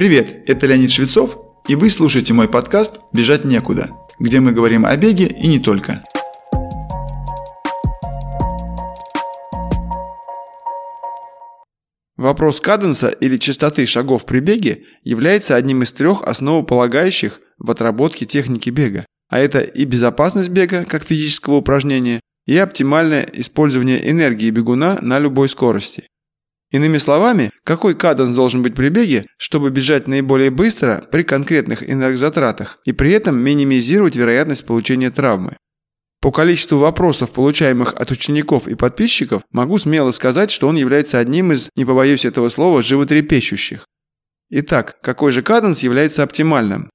Привет, это Леонид Швецов, и вы слушаете мой подкаст «Бежать некуда», где мы говорим о беге и не только. Вопрос каденса или частоты шагов при беге является одним из трех основополагающих в отработке техники бега. А это и безопасность бега как физического упражнения, и оптимальное использование энергии бегуна на любой скорости. Иными словами, какой каденс должен быть при беге, чтобы бежать наиболее быстро при конкретных энергозатратах и при этом минимизировать вероятность получения травмы. По количеству вопросов, получаемых от учеников и подписчиков, могу смело сказать, что он является одним из, не побоюсь этого слова, животрепещущих. Итак, какой же каденс является оптимальным?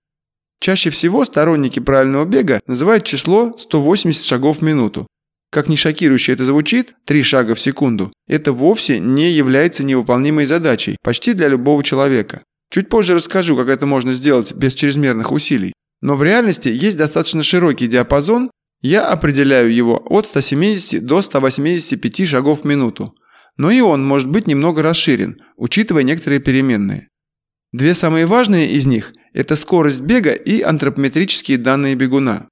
Чаще всего сторонники правильного бега называют число 180 шагов в минуту, как ни шокирующе это звучит, три шага в секунду, это вовсе не является невыполнимой задачей почти для любого человека. Чуть позже расскажу, как это можно сделать без чрезмерных усилий. Но в реальности есть достаточно широкий диапазон, я определяю его от 170 до 185 шагов в минуту. Но и он может быть немного расширен, учитывая некоторые переменные. Две самые важные из них – это скорость бега и антропометрические данные бегуна.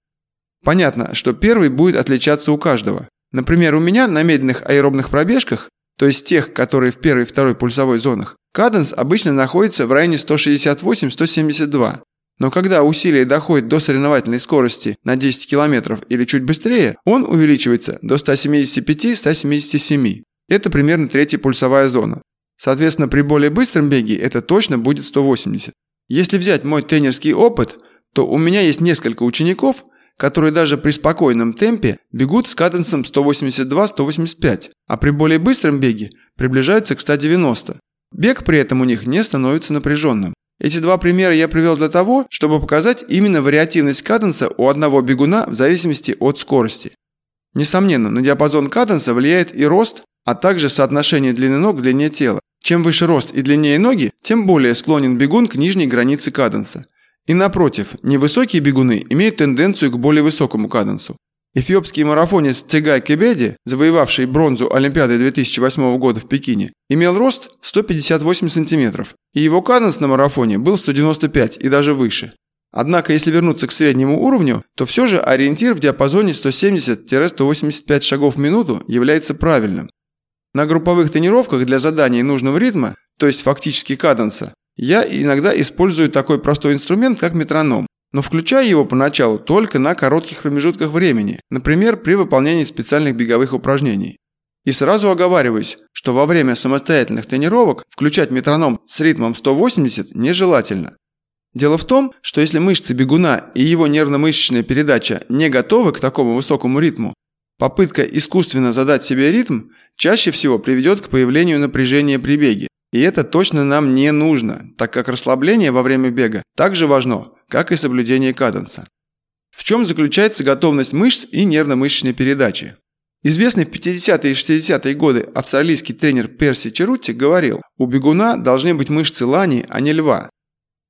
Понятно, что первый будет отличаться у каждого. Например, у меня на медленных аэробных пробежках, то есть тех, которые в первой и второй пульсовой зонах, каденс обычно находится в районе 168-172. Но когда усилие доходит до соревновательной скорости на 10 км или чуть быстрее, он увеличивается до 175-177. Это примерно третья пульсовая зона. Соответственно, при более быстром беге это точно будет 180. Если взять мой тренерский опыт, то у меня есть несколько учеников, которые даже при спокойном темпе бегут с каденсом 182-185, а при более быстром беге приближаются к 190. Бег при этом у них не становится напряженным. Эти два примера я привел для того, чтобы показать именно вариативность каденса у одного бегуна в зависимости от скорости. Несомненно, на диапазон каденса влияет и рост, а также соотношение длины ног к длине тела. Чем выше рост и длиннее ноги, тем более склонен бегун к нижней границе каденса. И напротив, невысокие бегуны имеют тенденцию к более высокому каденсу. Эфиопский марафонец Цигай Кебеди, завоевавший бронзу Олимпиады 2008 года в Пекине, имел рост 158 см, и его каденс на марафоне был 195 и даже выше. Однако, если вернуться к среднему уровню, то все же ориентир в диапазоне 170-185 шагов в минуту является правильным. На групповых тренировках для заданий нужного ритма, то есть фактически каденса, я иногда использую такой простой инструмент, как метроном, но включаю его поначалу только на коротких промежутках времени, например, при выполнении специальных беговых упражнений. И сразу оговариваюсь, что во время самостоятельных тренировок включать метроном с ритмом 180 нежелательно. Дело в том, что если мышцы бегуна и его нервно-мышечная передача не готовы к такому высокому ритму, попытка искусственно задать себе ритм чаще всего приведет к появлению напряжения при беге, и это точно нам не нужно, так как расслабление во время бега так же важно, как и соблюдение каденса. В чем заключается готовность мышц и нервно-мышечной передачи? Известный в 50-е и 60-е годы австралийский тренер Перси Черутти говорил, у бегуна должны быть мышцы лани, а не льва.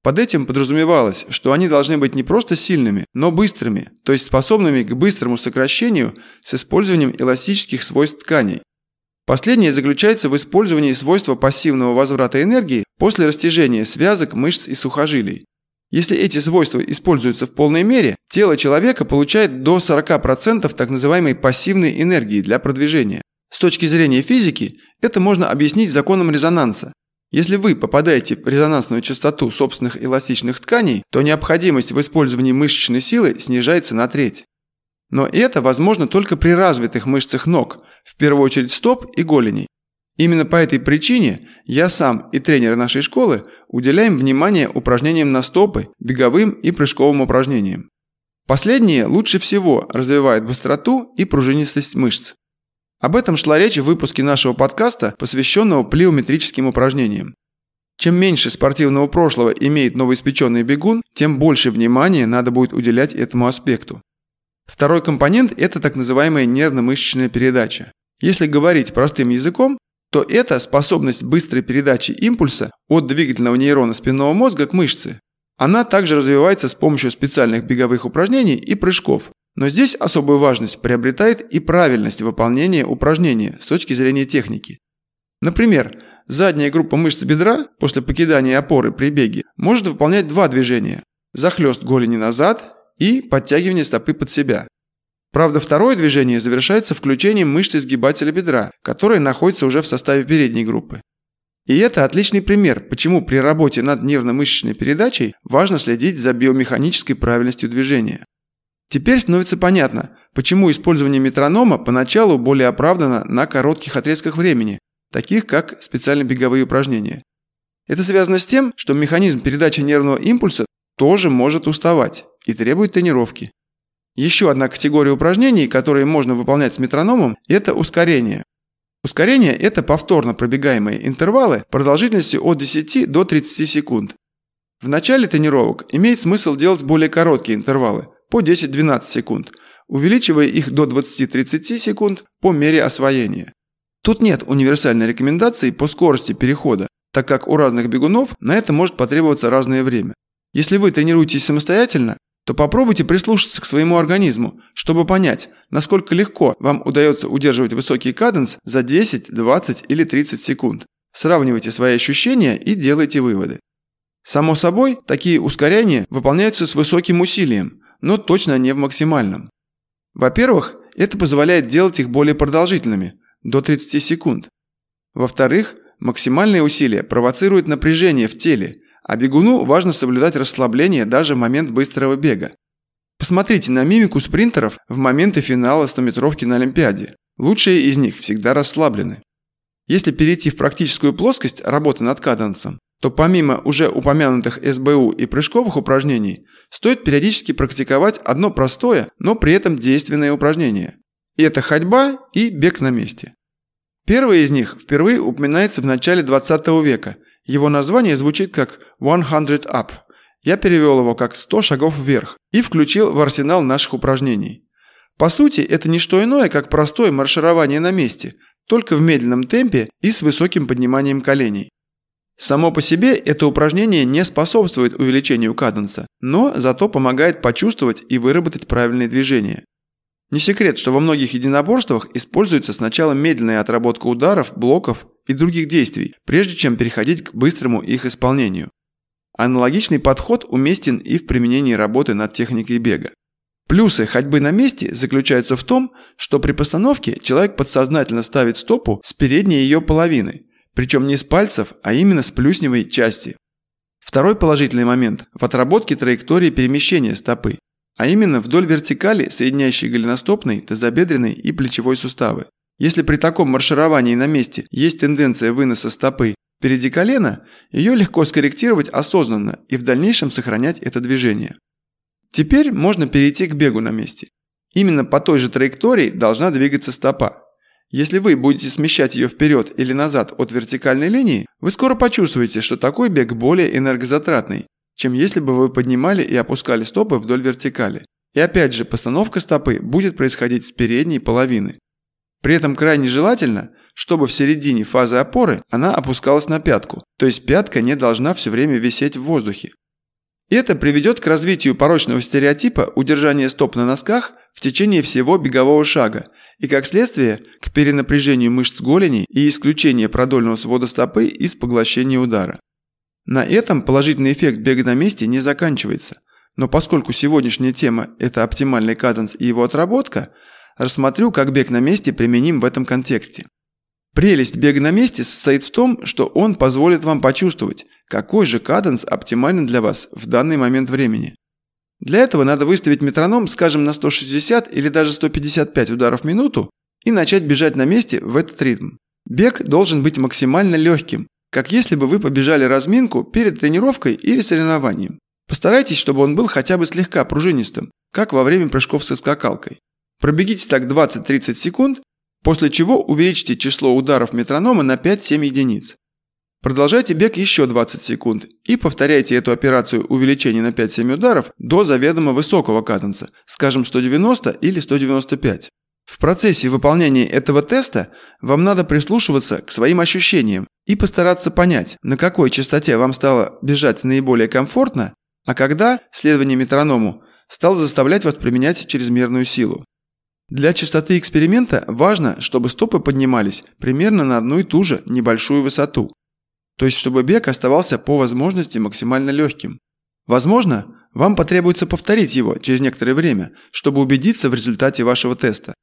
Под этим подразумевалось, что они должны быть не просто сильными, но быстрыми, то есть способными к быстрому сокращению с использованием эластических свойств тканей, Последнее заключается в использовании свойства пассивного возврата энергии после растяжения связок, мышц и сухожилий. Если эти свойства используются в полной мере, тело человека получает до 40% так называемой пассивной энергии для продвижения. С точки зрения физики, это можно объяснить законом резонанса. Если вы попадаете в резонансную частоту собственных эластичных тканей, то необходимость в использовании мышечной силы снижается на треть. Но это возможно только при развитых мышцах ног, в первую очередь стоп и голеней. Именно по этой причине я сам и тренеры нашей школы уделяем внимание упражнениям на стопы, беговым и прыжковым упражнениям. Последние лучше всего развивают быстроту и пружинистость мышц. Об этом шла речь в выпуске нашего подкаста, посвященного плеометрическим упражнениям. Чем меньше спортивного прошлого имеет новоиспеченный бегун, тем больше внимания надо будет уделять этому аспекту. Второй компонент – это так называемая нервно-мышечная передача. Если говорить простым языком, то это способность быстрой передачи импульса от двигательного нейрона спинного мозга к мышце. Она также развивается с помощью специальных беговых упражнений и прыжков. Но здесь особую важность приобретает и правильность выполнения упражнения с точки зрения техники. Например, задняя группа мышц бедра после покидания опоры при беге может выполнять два движения – захлест голени назад и подтягивание стопы под себя. Правда, второе движение завершается включением мышцы сгибателя бедра, которая находится уже в составе передней группы. И это отличный пример, почему при работе над нервно-мышечной передачей важно следить за биомеханической правильностью движения. Теперь становится понятно, почему использование метронома поначалу более оправдано на коротких отрезках времени, таких как специальные беговые упражнения. Это связано с тем, что механизм передачи нервного импульса тоже может уставать и требует тренировки. Еще одна категория упражнений, которые можно выполнять с метрономом, это ускорение. Ускорение – это повторно пробегаемые интервалы продолжительностью от 10 до 30 секунд. В начале тренировок имеет смысл делать более короткие интервалы – по 10-12 секунд, увеличивая их до 20-30 секунд по мере освоения. Тут нет универсальной рекомендации по скорости перехода, так как у разных бегунов на это может потребоваться разное время. Если вы тренируетесь самостоятельно, то попробуйте прислушаться к своему организму, чтобы понять, насколько легко вам удается удерживать высокий каденс за 10, 20 или 30 секунд. Сравнивайте свои ощущения и делайте выводы. Само собой, такие ускоряния выполняются с высоким усилием, но точно не в максимальном. Во-первых, это позволяет делать их более продолжительными, до 30 секунд. Во-вторых, максимальные усилия провоцируют напряжение в теле, а бегуну важно соблюдать расслабление даже в момент быстрого бега. Посмотрите на мимику спринтеров в моменты финала 100-метровки на Олимпиаде. Лучшие из них всегда расслаблены. Если перейти в практическую плоскость работы над каденсом, то помимо уже упомянутых СБУ и прыжковых упражнений, стоит периодически практиковать одно простое, но при этом действенное упражнение. И это ходьба и бег на месте. Первое из них впервые упоминается в начале 20 века – его название звучит как «100 up». Я перевел его как «100 шагов вверх» и включил в арсенал наших упражнений. По сути, это не что иное, как простое марширование на месте, только в медленном темпе и с высоким подниманием коленей. Само по себе это упражнение не способствует увеличению каденса, но зато помогает почувствовать и выработать правильные движения. Не секрет, что во многих единоборствах используется сначала медленная отработка ударов, блоков и других действий, прежде чем переходить к быстрому их исполнению. Аналогичный подход уместен и в применении работы над техникой бега. Плюсы ходьбы на месте заключаются в том, что при постановке человек подсознательно ставит стопу с передней ее половины, причем не с пальцев, а именно с плюсневой части. Второй положительный момент в отработке траектории перемещения стопы, а именно вдоль вертикали, соединяющей голеностопный, тазобедренный и плечевой суставы. Если при таком маршировании на месте есть тенденция выноса стопы впереди колена, ее легко скорректировать осознанно и в дальнейшем сохранять это движение. Теперь можно перейти к бегу на месте. Именно по той же траектории должна двигаться стопа. Если вы будете смещать ее вперед или назад от вертикальной линии, вы скоро почувствуете, что такой бег более энергозатратный, чем если бы вы поднимали и опускали стопы вдоль вертикали. И опять же, постановка стопы будет происходить с передней половины. При этом крайне желательно, чтобы в середине фазы опоры она опускалась на пятку, то есть пятка не должна все время висеть в воздухе. Это приведет к развитию порочного стереотипа удержания стоп на носках в течение всего бегового шага и, как следствие, к перенапряжению мышц голени и исключению продольного свода стопы из поглощения удара. На этом положительный эффект бега на месте не заканчивается, но поскольку сегодняшняя тема – это оптимальный каденс и его отработка – рассмотрю, как бег на месте применим в этом контексте. Прелесть бега на месте состоит в том, что он позволит вам почувствовать, какой же каденс оптимален для вас в данный момент времени. Для этого надо выставить метроном, скажем, на 160 или даже 155 ударов в минуту и начать бежать на месте в этот ритм. Бег должен быть максимально легким, как если бы вы побежали разминку перед тренировкой или соревнованием. Постарайтесь, чтобы он был хотя бы слегка пружинистым, как во время прыжков со скакалкой. Пробегите так 20-30 секунд, после чего увеличьте число ударов метронома на 5-7 единиц. Продолжайте бег еще 20 секунд и повторяйте эту операцию увеличения на 5-7 ударов до заведомо высокого каденса, скажем 190 или 195. В процессе выполнения этого теста вам надо прислушиваться к своим ощущениям и постараться понять, на какой частоте вам стало бежать наиболее комфортно, а когда следование метроному стало заставлять вас применять чрезмерную силу. Для частоты эксперимента важно, чтобы стопы поднимались примерно на одну и ту же небольшую высоту. То есть, чтобы бег оставался по возможности максимально легким. Возможно, вам потребуется повторить его через некоторое время, чтобы убедиться в результате вашего теста.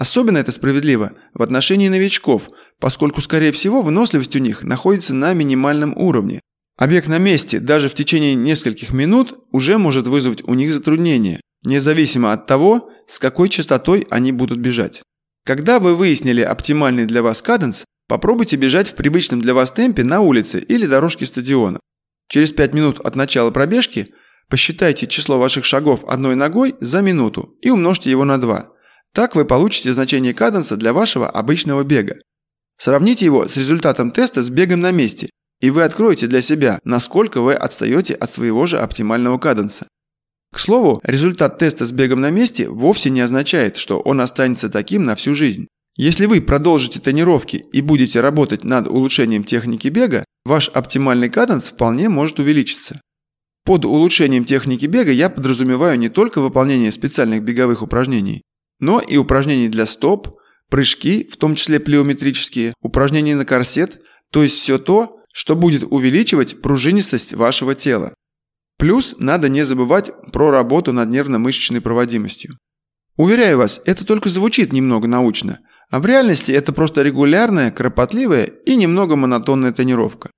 Особенно это справедливо в отношении новичков, поскольку, скорее всего, выносливость у них находится на минимальном уровне. Бег на месте даже в течение нескольких минут уже может вызвать у них затруднения, независимо от того, с какой частотой они будут бежать. Когда вы выяснили оптимальный для вас каденс, попробуйте бежать в привычном для вас темпе на улице или дорожке стадиона. Через 5 минут от начала пробежки посчитайте число ваших шагов одной ногой за минуту и умножьте его на 2. Так вы получите значение каденса для вашего обычного бега. Сравните его с результатом теста с бегом на месте, и вы откроете для себя, насколько вы отстаете от своего же оптимального каденса. К слову, результат теста с бегом на месте вовсе не означает, что он останется таким на всю жизнь. Если вы продолжите тренировки и будете работать над улучшением техники бега, ваш оптимальный каденс вполне может увеличиться. Под улучшением техники бега я подразумеваю не только выполнение специальных беговых упражнений, но и упражнений для стоп, прыжки, в том числе плеометрические, упражнения на корсет, то есть все то, что будет увеличивать пружинистость вашего тела. Плюс надо не забывать про работу над нервно-мышечной проводимостью. Уверяю вас, это только звучит немного научно, а в реальности это просто регулярная, кропотливая и немного монотонная тренировка.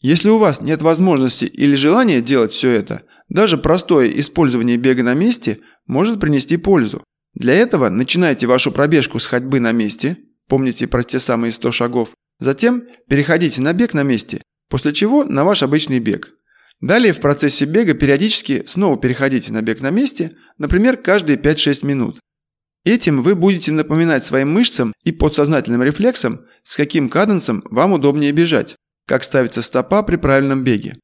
Если у вас нет возможности или желания делать все это, даже простое использование бега на месте может принести пользу. Для этого начинайте вашу пробежку с ходьбы на месте, помните про те самые 100 шагов, затем переходите на бег на месте, после чего на ваш обычный бег. Далее в процессе бега периодически снова переходите на бег на месте, например, каждые 5-6 минут. Этим вы будете напоминать своим мышцам и подсознательным рефлексам, с каким каденсом вам удобнее бежать, как ставится стопа при правильном беге.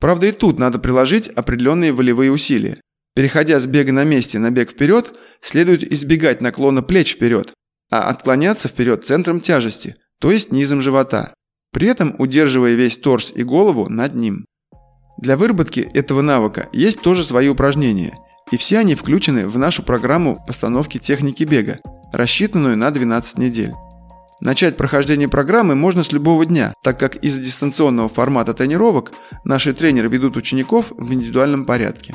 Правда и тут надо приложить определенные волевые усилия. Переходя с бега на месте на бег вперед, следует избегать наклона плеч вперед, а отклоняться вперед центром тяжести, то есть низом живота, при этом удерживая весь торс и голову над ним. Для выработки этого навыка есть тоже свои упражнения, и все они включены в нашу программу постановки техники бега, рассчитанную на 12 недель. Начать прохождение программы можно с любого дня, так как из-за дистанционного формата тренировок наши тренеры ведут учеников в индивидуальном порядке.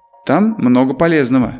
Там много полезного.